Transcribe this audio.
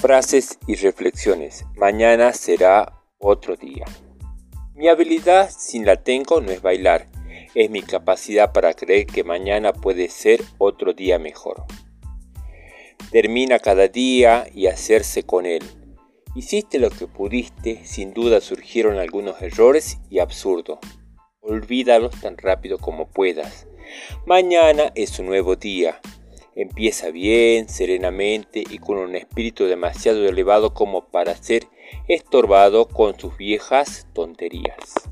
Frases y reflexiones. Mañana será otro día. Mi habilidad, si la tengo, no es bailar, es mi capacidad para creer que mañana puede ser otro día mejor. Termina cada día y hacerse con él. Hiciste lo que pudiste, sin duda surgieron algunos errores y absurdos. Olvídalos tan rápido como puedas. Mañana es un nuevo día. Empieza bien, serenamente y con un espíritu demasiado elevado como para ser estorbado con sus viejas tonterías.